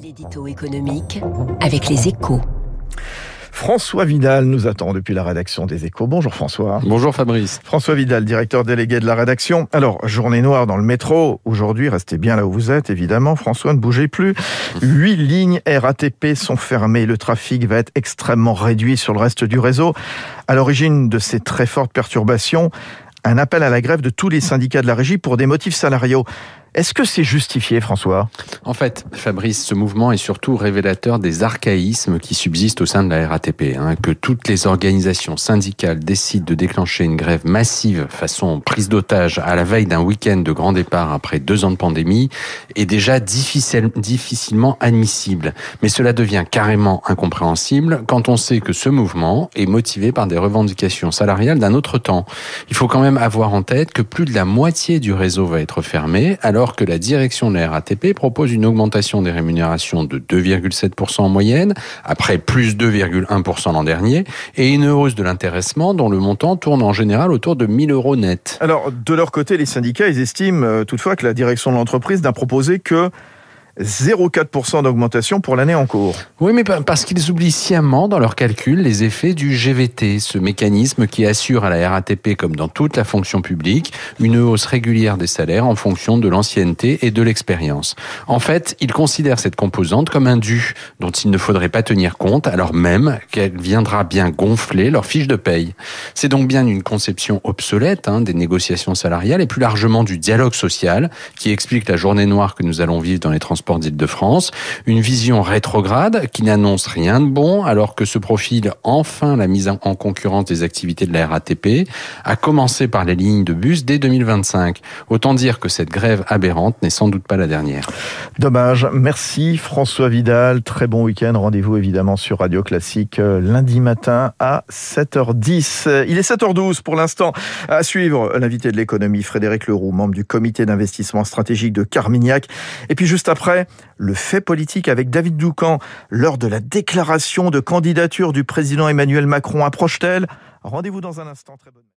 L'édito économique avec les échos. François Vidal nous attend depuis la rédaction des Échos. Bonjour François. Bonjour Fabrice. François Vidal, directeur délégué de la rédaction. Alors, journée noire dans le métro. Aujourd'hui, restez bien là où vous êtes, évidemment. François, ne bougez plus. Huit lignes RATP sont fermées. Le trafic va être extrêmement réduit sur le reste du réseau. À l'origine de ces très fortes perturbations, un appel à la grève de tous les syndicats de la régie pour des motifs salariaux. Est-ce que c'est justifié, François? En fait, Fabrice, ce mouvement est surtout révélateur des archaïsmes qui subsistent au sein de la RATP. Hein, que toutes les organisations syndicales décident de déclencher une grève massive façon prise d'otage à la veille d'un week-end de grand départ après deux ans de pandémie est déjà difficile, difficilement admissible. Mais cela devient carrément incompréhensible quand on sait que ce mouvement est motivé par des revendications salariales d'un autre temps. Il faut quand même avoir en tête que plus de la moitié du réseau va être fermé, alors que la direction de la RATP propose une augmentation des rémunérations de 2,7% en moyenne, après plus 2,1% l'an dernier, et une hausse de l'intéressement dont le montant tourne en général autour de 1000 euros net. Alors, de leur côté, les syndicats, estiment euh, toutefois que la direction de l'entreprise n'a proposé que 0,4% d'augmentation pour l'année en cours. Oui, mais parce qu'ils oublient sciemment dans leurs calculs les effets du GVT, ce mécanisme qui assure à la RATP, comme dans toute la fonction publique, une hausse régulière des salaires en fonction de l'ancienneté et de l'expérience. En fait, ils considèrent cette composante comme un dû dont il ne faudrait pas tenir compte, alors même qu'elle viendra bien gonfler leur fiche de paye. C'est donc bien une conception obsolète hein, des négociations salariales et plus largement du dialogue social qui explique la journée noire que nous allons vivre dans les transports d'Île-de-France. Une vision rétrograde qui n'annonce rien de bon alors que se profile enfin la mise en concurrence des activités de la RATP, à commencer par les lignes de bus dès 2025. Autant dire que cette grève aberrante n'est sans doute pas la dernière. Dommage. Merci François Vidal. Très bon week-end. Rendez-vous évidemment sur Radio Classique euh, lundi matin à 7h10. Il est 7h12 pour l'instant. À suivre l'invité de l'économie Frédéric Leroux, membre du comité d'investissement stratégique de Carmignac. Et puis juste après, le fait politique avec David Doucan lors de la déclaration de candidature du président Emmanuel Macron approche-t-elle? Rendez-vous dans un instant. Très bonne